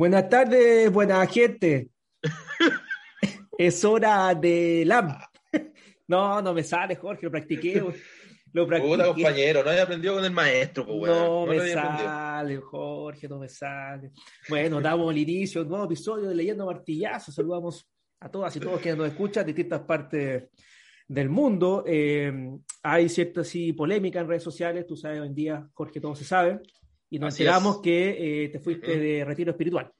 Buenas tardes, buena gente. es hora de LAM. No, no me sale, Jorge, lo practiqué. Lo practiqué. Puta, compañero, no había aprendido con el maestro, pues. No, lo me aprendido. sale, Jorge, no me sale. Bueno, damos el inicio a un nuevo episodio de Leyendo Martillazo. Saludamos a todas y todos quienes nos escuchan de distintas partes del mundo. Eh, hay cierta sí, polémica en redes sociales, tú sabes, hoy en día, Jorge, todo se sabe. Y nos Así enteramos es. que eh, te fuiste de retiro espiritual,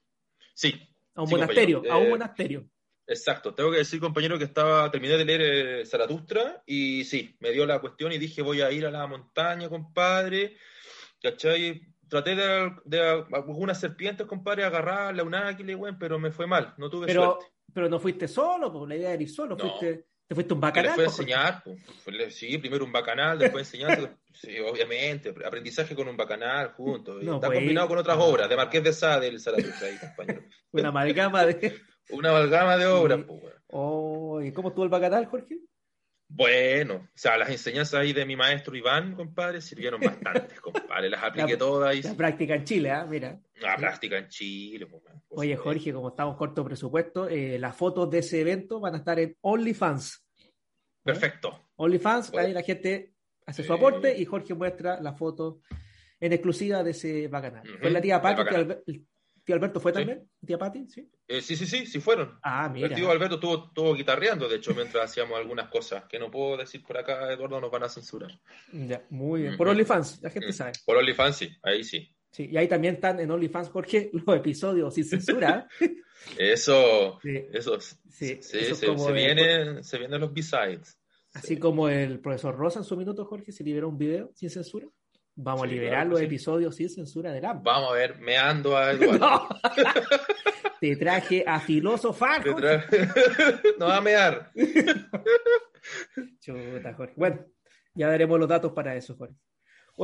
Sí, a un Sí, monasterio, a un Eh, monasterio. exacto. Tengo que decir, compañero, que estaba terminé de leer eh, Zaratustra y sí, me dio la cuestión y dije, voy a ir a la montaña, compadre. ¿Cachai? Traté de, de algunas serpientes, compadre, agarrarla, un águila, weón, pero me fue mal, no tuve Pero, suerte. pero no fuiste solo, pues la idea era ir solo, No. fuiste, te fuiste un bacanal. les fue a Jorge. enseñar, pues, sí, primero un bacanal, después enseñanza, sí, obviamente, aprendizaje con un bacanal No, está pues, combinado con otras obras, de Marqués de Sade, el Zaratustra ahí, compañero. Una amalgama de. Una amalgama de obras, Sí. pues. Oh, ¿y ¿Cómo estuvo el bacanal, Jorge? Bueno, o sea, las enseñanzas ahí de mi maestro Iván, compadre, sirvieron bastante, compadre. Las apliqué La- todas y La práctica en Chile, ¿ah? Mira. la práctica en Chile. pues, Oye. Jorge, como estamos corto presupuesto, eh, las fotos de ese evento van a estar en OnlyFans. Perfecto. OnlyFans, Bueno. ahí la gente hace su Sí. aporte y Jorge muestra la foto en exclusiva de ese bacanal. Ujú, ¿Fue la tía Pati? bacanal. ¿Tío Alber- el tío Alberto fue Sí. también? ¿Tía Pati? Sí. Eh, sí, sí, sí, sí fueron. Ah, mira. El tío Alberto estuvo, estuvo guitarreando, de hecho, mientras hacíamos algunas cosas que no puedo decir por acá, Eduardo, nos van a censurar. Ya, muy bien. Por OnlyFans, la gente sabe. Por OnlyFans, sí, ahí sí. Sí, y ahí también están en OnlyFans, Jorge, los episodios sin censura. Eso, Sí. eso, Sí, sí, eso es se, como se de- vienen, se vienen los B-sides. Así como el profesor Rosa en su minuto, Jorge, se liberó un video sin censura. Vamos a liberar claro los episodios sin censura del AMP. Vamos a ver, meando a Eduardo. Te traje a filosofar, Te Jorge. tra- no va a mear. Chuta, Jorge. Bueno, ya daremos los datos para eso, Jorge.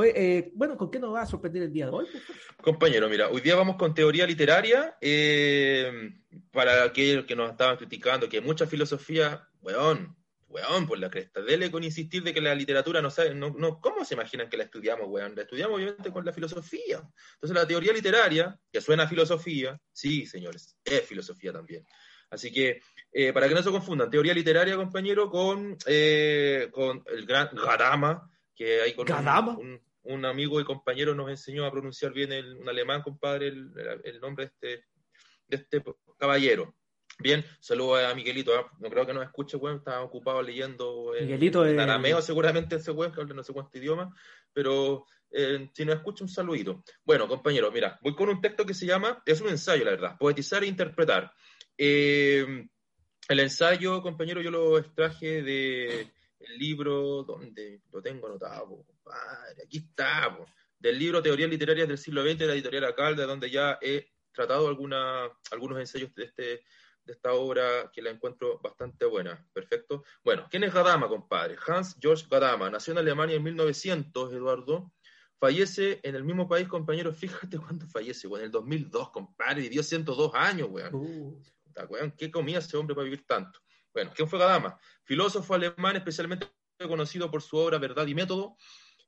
Eh, bueno, ¿con qué nos va a sorprender el día de hoy? pues? Compañero, mira, hoy día vamos con teoría literaria. eh, para aquellos que nos estaban criticando, que mucha filosofía, weón, weón, por la cresta. Dele con insistir de que la literatura no sabe, no, no, ¿cómo se imaginan que la estudiamos, weón? La estudiamos obviamente con la filosofía. Entonces la teoría literaria, que suena a filosofía, sí, señores, es filosofía también. Así que, eh, para que no se confundan, teoría literaria, compañero, con, eh, con el gran Gadama, que hay con un- ¿Gadama? un, un amigo y compañero nos enseñó a pronunciar bien el, un alemán, compadre, el, nombre de este, de este caballero. Bien, saludo a Miguelito, ¿ah? no creo que nos escuche, weón, está ocupado leyendo en, Miguelito en es- arameo seguramente ese weón, que habla no sé cuánto idioma, pero eh, si nos escucha un saludito. Bueno, compañero, mira, voy con un texto que se llama, es un ensayo, la verdad, poetizar e interpretar. Eh, el ensayo, compañero, yo lo extraje de el libro, donde lo tengo anotado, compadre, aquí está, po, del libro Teorías Literarias del siglo XX de la editorial Acalde, donde ya he tratado alguna, algunos ensayos de, este, de esta obra que la encuentro bastante buena. Perfecto. Bueno, ¿quién es Gadama, compadre? Hans Georg Gadama, nació en Alemania en 1900, Eduardo. Fallece en el mismo país, compañero. Fíjate cuándo fallece, weón. En el 2002, compadre. Vivió 102 años, weón. Uh, ¿Qué comía ese hombre para vivir tanto? Bueno, ¿quién fue Gadama? Filósofo alemán, especialmente conocido por su obra Verdad y Método.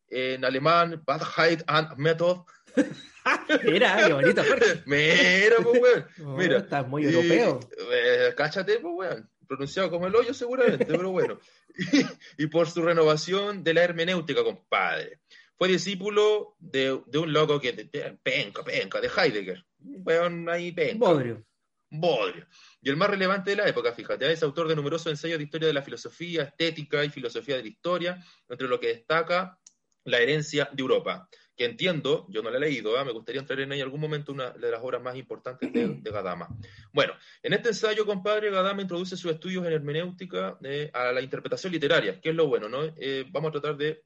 En alemán, Wahrheit and Method. mira, qué bonito, Jorge. Mira, pues, weón. Oh, Mira. estás muy Y, europeo. eh, cáchate, pues, weón. Pronunciado como el hoyo, seguramente, pero bueno. Y, y por su renovación de la hermenéutica, compadre. Fue discípulo de, de un loco que. de- de- penca, penca, de Heidegger. Weón, ahí penca. Bodrio. Bodrio. Y el más relevante de la época, fíjate, es autor de numerosos ensayos de historia de la filosofía, estética y filosofía de la historia, entre lo que destaca la herencia de Europa, que entiendo, yo no la he leído, ¿ah? me gustaría entrar en ella algún momento, una de las obras más importantes de, de Gadama. Bueno, en este ensayo, compadre, Gadama introduce sus estudios en hermenéutica eh, a la interpretación literaria, que es lo bueno, ¿no? Eh, vamos a tratar de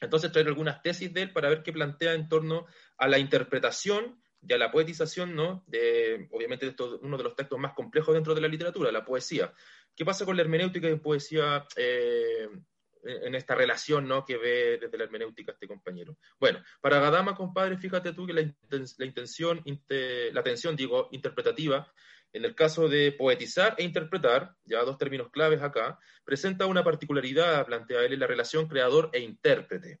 entonces traer algunas tesis de él para ver qué plantea en torno a la interpretación y a la poetización, ¿no? De, obviamente, esto es uno de los textos más complejos dentro de la literatura, la poesía. ¿Qué pasa con la hermenéutica y poesía eh, en esta relación, ¿no? Que ve desde la hermenéutica este compañero. Bueno, para Gadama, compadre, fíjate tú que la, la intención, inte- la tensión, digo, interpretativa, en el caso de poetizar e interpretar, ya dos términos claves acá, presenta una particularidad, plantea él, en la relación creador e intérprete.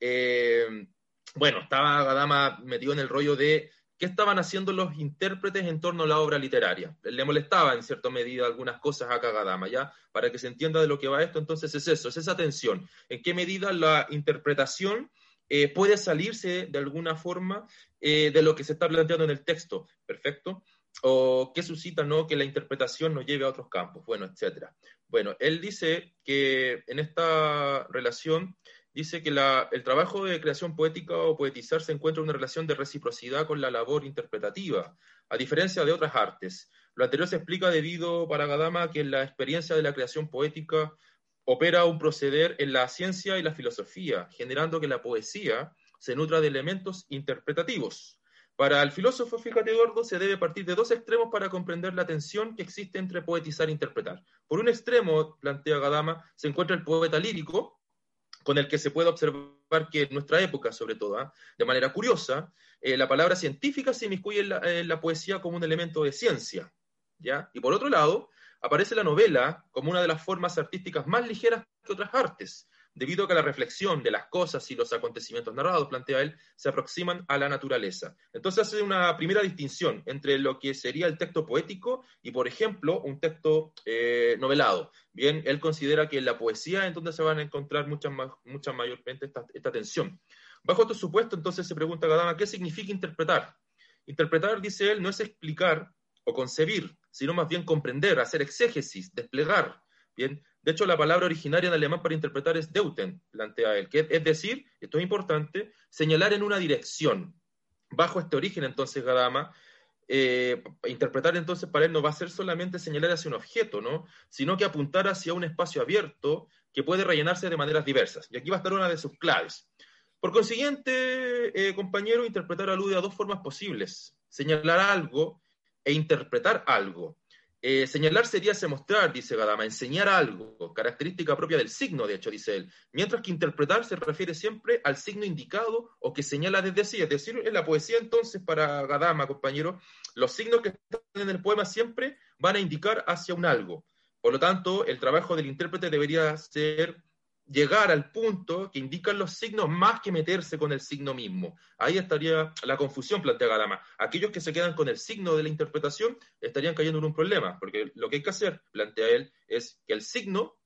Eh, bueno, estaba Gadama metido en el rollo de qué ¿qué estaban haciendo los intérpretes en torno a la obra literaria? Le molestaba en cierta medida algunas cosas a Kagadama, ¿ya? Para que se entienda de lo que va esto, entonces es eso, es esa tensión. ¿En qué medida la interpretación eh, puede salirse de alguna forma eh, de lo que se está planteando en el texto? ¿Perfecto? o qué suscita ¿no? que la interpretación nos lleve a otros campos, bueno, etcétera. Bueno, él dice que en esta relación dice que el trabajo de creación poética o poetizar se encuentra en una relación de reciprocidad con la labor interpretativa, a diferencia de otras artes. Lo anterior se explica debido para Gadama que en la experiencia de la creación poética opera un proceder en la ciencia y la filosofía, generando que la poesía se nutra de elementos interpretativos. Para el filósofo, fíjate Eduardo, se debe partir de dos extremos para comprender la tensión que existe entre poetizar e interpretar. Por un extremo, plantea Gadama, se encuentra el poeta lírico, con el que se puede observar que en nuestra época, sobre todo, ¿ah? de manera curiosa, eh, la palabra científica se inmiscuye en la, poesía como un elemento de ciencia. ¿ya? Y por otro lado, aparece la novela como una de las formas artísticas más ligeras que otras artes, debido a que la reflexión de las cosas y los acontecimientos narrados, plantea él, se aproximan a la naturaleza. Entonces hace una primera distinción entre lo que sería el texto poético y, por ejemplo, un texto eh, novelado. Bien, él considera que en la poesía es donde se van a encontrar muchas, muchas mayormente esta, esta tensión. Bajo este supuesto, entonces se pregunta Gadama, ¿qué significa interpretar? Interpretar, dice él, no es explicar o concebir, sino más bien comprender, hacer exégesis, desplegar. Bien, de hecho, la palabra originaria en alemán para interpretar es deuten, plantea él, que es decir, esto es importante, señalar en una dirección. Bajo este origen, entonces, Gadama, eh, interpretar entonces para él no va a ser solamente señalar hacia un objeto, ¿no? sino que apuntar hacia un espacio abierto que puede rellenarse de maneras diversas. Y aquí va a estar una de sus claves. Por consiguiente, eh, compañero, interpretar alude a dos formas posibles, señalar algo e interpretar algo. Eh, señalar sería mostrar, dice Gadama, enseñar algo, característica propia del signo, de hecho, dice él, mientras que interpretar se refiere siempre al signo indicado o que señala desde sí, es decir, en la poesía entonces para Gadama, compañero, los signos que están en el poema siempre van a indicar hacia un algo. Por lo tanto, el trabajo del intérprete debería ser llegar al punto que indican los signos más que meterse con el signo mismo. Ahí estaría la confusión, plantea Gadama. Aquellos que se quedan con el signo de la interpretación estarían cayendo en un problema, porque lo que hay que hacer, plantea él, es que el signo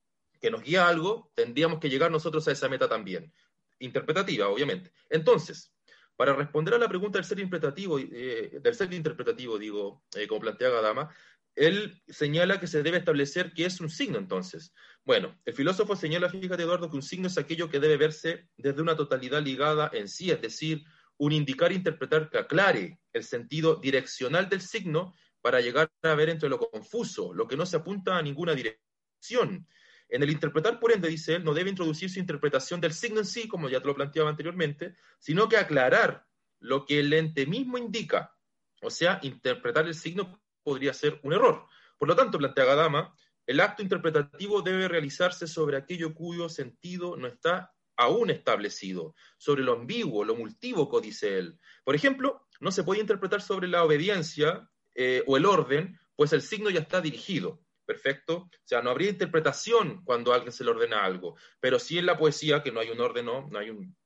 que nos guía a algo, tendríamos que llegar nosotros a esa meta también. Interpretativa, obviamente. Entonces, para responder a la pregunta del ser interpretativo, eh, del ser interpretativo, digo, eh, como plantea Gadama, él señala que se debe establecer qué es un signo entonces. Bueno, el filósofo señala, fíjate Eduardo, que un signo es aquello que debe verse desde una totalidad ligada en sí, es decir, un indicar e interpretar que aclare el sentido direccional del signo para llegar a ver entre lo confuso, lo que no se apunta a ninguna dirección. En el interpretar, por ende, dice él, no debe introducir su interpretación del signo en sí, como ya te lo planteaba anteriormente, sino que aclarar lo que el ente mismo indica. O sea, interpretar el signo podría ser un error. Por lo tanto, plantea Gadama, el acto interpretativo debe realizarse sobre aquello cuyo sentido no está aún establecido, sobre lo ambiguo, lo multívoco, dice él. Por ejemplo, no se puede interpretar sobre la obediencia eh, o el orden, pues el signo ya está dirigido. Perfecto. O sea, no habría interpretación cuando alguien se le ordena algo, pero sí en la poesía, que no hay un orden, no, no hay un,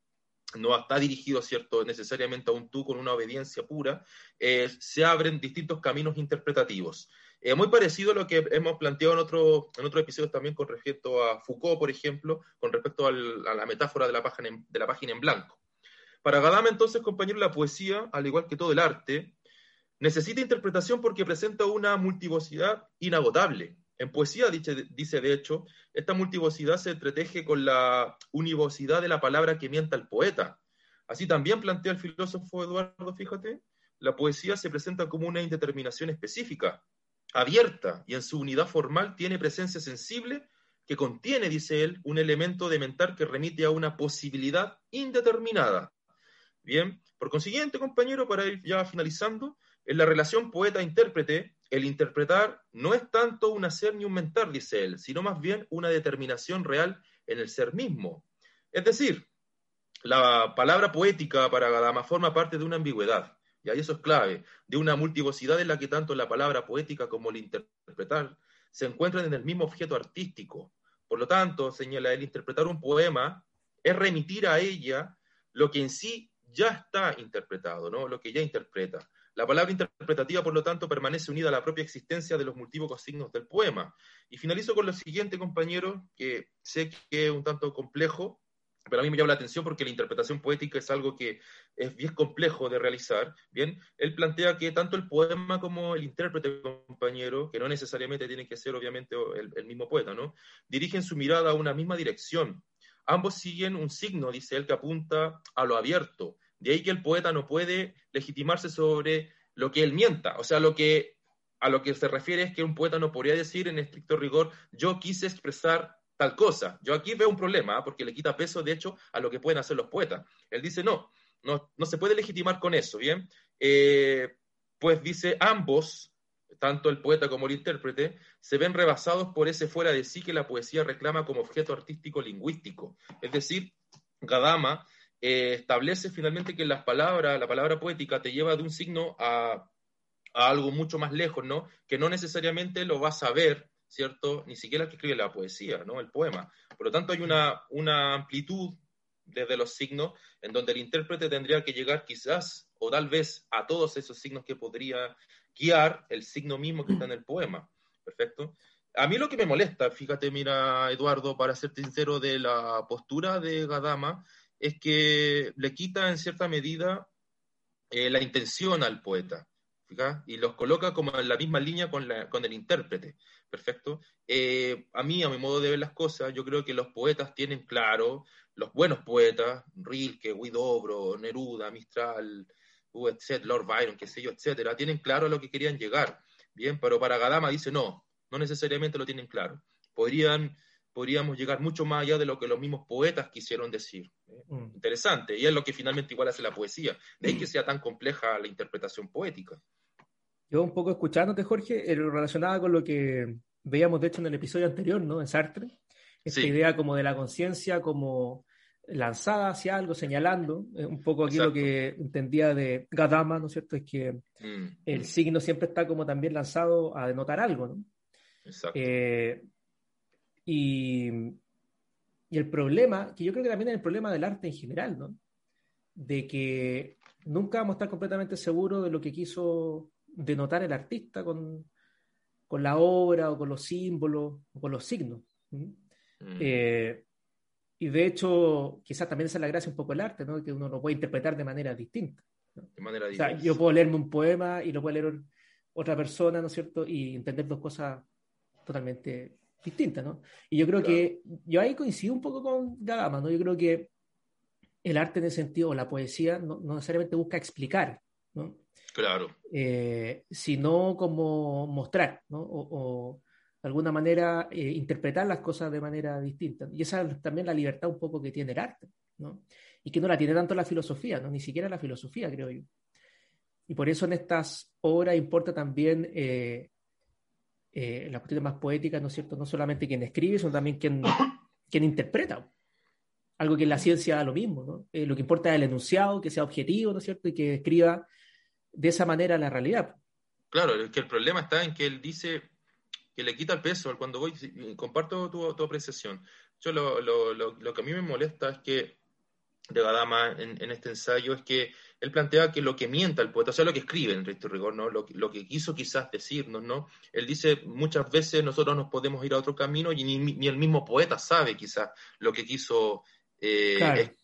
no está dirigido, ¿cierto?, necesariamente a un tú con una obediencia pura, eh, se abren distintos caminos interpretativos. Eh, muy parecido a lo que hemos planteado en, otro, en otros episodios también con respecto a Foucault, por ejemplo, con respecto a la metáfora de la, página en, de la página en blanco. Para Gadama, entonces, compañero, la poesía, al igual que todo el arte, necesita interpretación porque presenta una multivocidad inagotable. En poesía, dice, de hecho, esta multivocidad se entreteje con la univocidad de la palabra que mienta el poeta. Así también plantea el filósofo Eduardo, fíjate, la poesía se presenta como una indeterminación específica, abierta, y en su unidad formal tiene presencia sensible que contiene, dice él, un elemento de mentar que remite a una posibilidad indeterminada. Bien, por consiguiente, compañero, para ir ya finalizando, en la relación poeta-intérprete, el interpretar no es tanto un hacer ni un mentar, dice él, sino más bien una determinación real en el ser mismo. Es decir, la palabra poética para Gadama forma parte de una ambigüedad, y ahí eso es clave, de una multivocidad en la que tanto la palabra poética como el interpretar se encuentran en el mismo objeto artístico. Por lo tanto, señala él, interpretar un poema es remitir a ella lo que en sí ya está interpretado, ¿no? lo que ya interpreta. La palabra interpretativa, por lo tanto, permanece unida a la propia existencia de los multívocos signos del poema. Y finalizo con lo siguiente, compañero, que sé que es un tanto complejo, pero a mí me llama la atención porque la interpretación poética es algo que es bien complejo de realizar. Bien, él plantea que tanto el poema como el intérprete, compañero, que no necesariamente tiene que ser obviamente el, el mismo poeta, ¿no? Dirigen su mirada a una misma dirección. Ambos siguen un signo, dice él, que apunta a lo abierto. De ahí que el poeta no puede legitimarse sobre lo que él mienta, o sea, lo que a lo que se refiere es que un poeta no podría decir en estricto rigor, yo quise expresar tal cosa. Yo aquí veo un problema, ¿ah? porque le quita peso, de hecho, a lo que pueden hacer los poetas. Él dice, no, no, no se puede legitimar con eso, ¿bien? Eh, pues dice, ambos, tanto el poeta como el intérprete, se ven rebasados por ese fuera de sí que la poesía reclama como objeto artístico lingüístico. Es decir, Gadama eh, establece finalmente que las palabras, la palabra poética te lleva de un signo a, algo mucho más lejos, ¿no? Que no necesariamente lo vas a ver ¿cierto? Ni siquiera el que escribe la poesía, ¿no? El poema. Por lo tanto, hay una, una amplitud desde los signos en donde el intérprete tendría que llegar quizás o tal vez a todos esos signos que podría guiar el signo mismo que está en el poema. ¿Perfecto? A mí lo que me molesta, fíjate, mira, Eduardo, para ser sincero, de la postura de Gadama, es que le quita en cierta medida eh, la intención al poeta y los coloca como en la misma línea con, con el intérprete. Perfecto. Eh, a mí, a mi modo de ver las cosas, yo creo que los poetas tienen claro, los buenos poetas, Rilke, Huidobro, Neruda, Mistral, etc., Lord Byron, qué sé yo, etcétera, tienen claro a lo que querían llegar. Bien, pero para Gadama dice no, no necesariamente lo tienen claro. Podrían, podríamos llegar mucho más allá de lo que los mismos poetas quisieron decir. ¿eh? Mm. Interesante, y es lo que finalmente igual hace la poesía, de ahí que sea tan compleja la interpretación poética. Yo un poco escuchándote, Jorge, eh, relacionada con lo que veíamos de hecho en el episodio anterior, ¿no? En Sartre, esta idea como de la conciencia como lanzada hacia algo, señalando, eh, un poco aquí lo que entendía de Gadama, ¿no es cierto? Es que mm, el mm. signo siempre está como también lanzado a denotar algo, ¿no? Exacto. Eh, y, y el problema, que yo creo que también es el problema del arte en general, ¿no? De que nunca vamos a estar completamente seguros de lo que quiso denotar el artista con, con, la obra o con los símbolos o con los signos. Mm. Eh, y de hecho, quizás también esa es la gracia un poco del arte, ¿no? que uno lo puede interpretar de manera distinta. De manera o sea, yo puedo leerme un poema y lo puede leer otra persona, ¿no es cierto? Y entender dos cosas totalmente distintas, ¿no? Y yo creo que, yo ahí coincido un poco con Gagama, ¿no? Yo creo que el arte en ese sentido, o la poesía, no, no necesariamente busca explicar, ¿no? Claro. Eh, sino como mostrar, ¿no? O, de alguna manera eh, interpretar las cosas de manera distinta. Y esa es también la libertad un poco que tiene el arte, ¿no? Y que no la tiene tanto la filosofía, ¿no? Ni siquiera la filosofía, creo yo. Y por eso en estas obras importa también eh, eh las cuestiones más poéticas, ¿no es cierto? No solamente quien escribe, sino también quien, quien interpreta. Algo que en la ciencia da lo mismo, ¿no? lo que importa es el enunciado, que sea objetivo, ¿no es cierto? Y que escriba de esa manera la realidad. Claro, es que el problema está en que él dice que le quita el peso cuando voy, comparto tu, tu apreciación. Yo lo, lo, lo, que a mí me molesta es que de Gadama en, en, este ensayo es que él plantea que lo que mienta el poeta, o sea, lo que escribe en recto rigor, ¿no? Lo, lo, que quiso quizás decirnos, ¿no? Él dice, muchas veces nosotros nos podemos ir a otro camino y ni, ni el mismo poeta sabe quizás lo que quiso eh,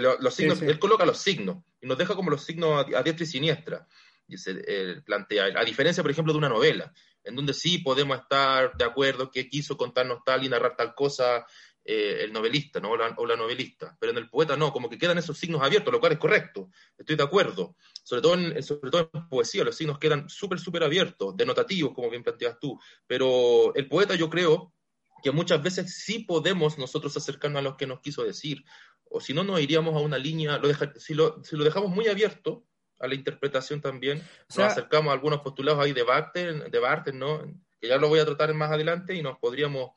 los signos, Él coloca los signos y nos deja como los signos a, diestra y siniestra. Y se plantea, a diferencia, por ejemplo, de una novela, en donde sí podemos estar de acuerdo que quiso contarnos tal y narrar tal cosa eh, el novelista ¿no? o, la, novelista, pero en el poeta no, como que quedan esos signos abiertos, lo cual es correcto, estoy de acuerdo. Sobre todo en, sobre todo en poesía, los signos quedan súper, súper abiertos, denotativos, como bien planteas tú, pero el poeta yo creo que muchas veces sí podemos nosotros acercarnos a lo que nos quiso decir, o si no, nos iríamos a una línea, lo si, lo, si, lo, dejamos muy abierto a la interpretación también, nos acercamos a algunos postulados ahí de Barthes, de Barthes, ¿no? que ya lo voy a tratar más adelante y nos podríamos,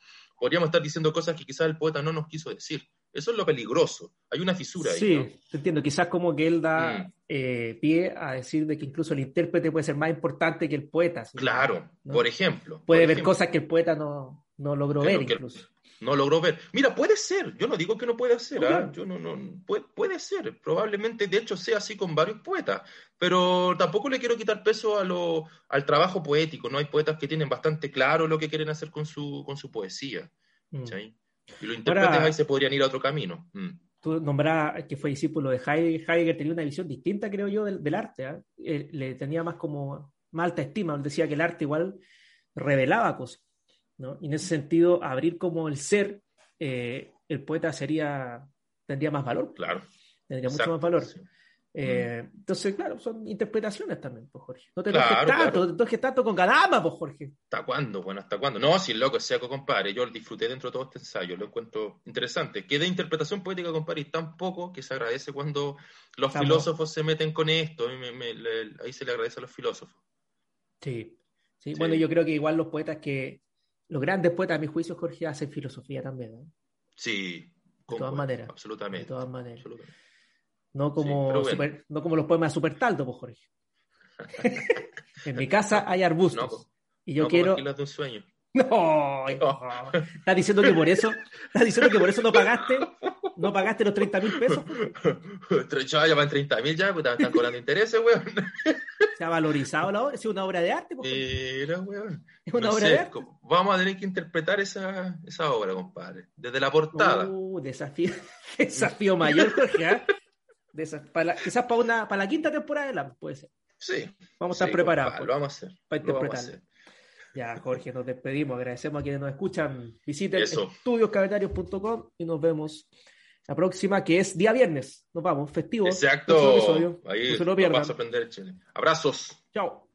podríamos estar diciendo cosas que quizás el poeta no nos quiso decir. Eso es lo peligroso. Hay una fisura ahí. Sí, te entiendo. Quizás como que él da mm. eh, pie a decir de que incluso el intérprete puede ser más importante que el poeta. Claro, por ejemplo. Puede ver cosas que el poeta no, no logró ver incluso. No logró ver. Mira, puede ser, yo no digo que no puede ser, ¿ah? yo no, no puede, puede, ser, probablemente de hecho sea así con varios poetas, pero tampoco le quiero quitar peso a lo, al trabajo poético, ¿no? Hay poetas que tienen bastante claro lo que quieren hacer con su, con su poesía, mm. Y los intérpretes ahí se podrían ir a otro camino. Mm. Tú nombrabas que fue discípulo de Heidegger, Heidegger tenía una visión distinta, creo yo, del, arte, ¿ah? eh, le tenía más como, más alta estima, decía que el arte igual revelaba cosas. ¿No? Y en ese sentido, abrir como el ser, eh, el poeta sería, tendría más valor. Claro. Tendría mucho más valor. Eh, mm. entonces, claro, son interpretaciones también, pues, Jorge. No te claro, tanto, no te tanto con Gadama, pues, Jorge. ¿Hasta cuándo? Bueno, ¿hasta cuándo? No, si el loco es seco, compadre. Yo disfruté dentro de todo este ensayo, lo encuentro interesante. Que de interpretación poética, compadre, y tan poco que se agradece cuando los filósofos se meten con esto. ahí se le agradece a los filósofos. Sí. sí. Bueno, yo creo que igual los poetas que los grandes poetas, a mi juicio, Jorge, hacen filosofía también. Sí, de todas maneras. Absolutamente. De todas maneras. No, como no como los poemas de Supertaldo, pues, Jorge. en mi casa hay arbustos. No, y yo quiero. De un sueño. No, no. ¿Estás diciendo que por eso, estás diciendo que por eso no pagaste, no pagaste los 30 mil pesos? ya van 30 mil ya, pues están cobrando intereses, weón. Se ha valorizado la obra, es una obra de arte. Mira, weón. Es una obra de arte. Vamos a tener que interpretar esa, esa obra, compadre. Desde la portada. Uh, desafío, desafío mayor, Jorge. ¿eh? para, quizás para, una, para la quinta temporada de la puede ser. Sí. Vamos a estar preparados. lo vamos a hacer. Para interpretar. Ya, Jorge, nos despedimos. Agradecemos a quienes nos escuchan. Visiten estudioscabetarios.com y nos vemos la próxima, que es día viernes. Nos vamos, festivo. Exacto. Ahí no se lo pierdan. a sorprender, Chile. Abrazos. Chao.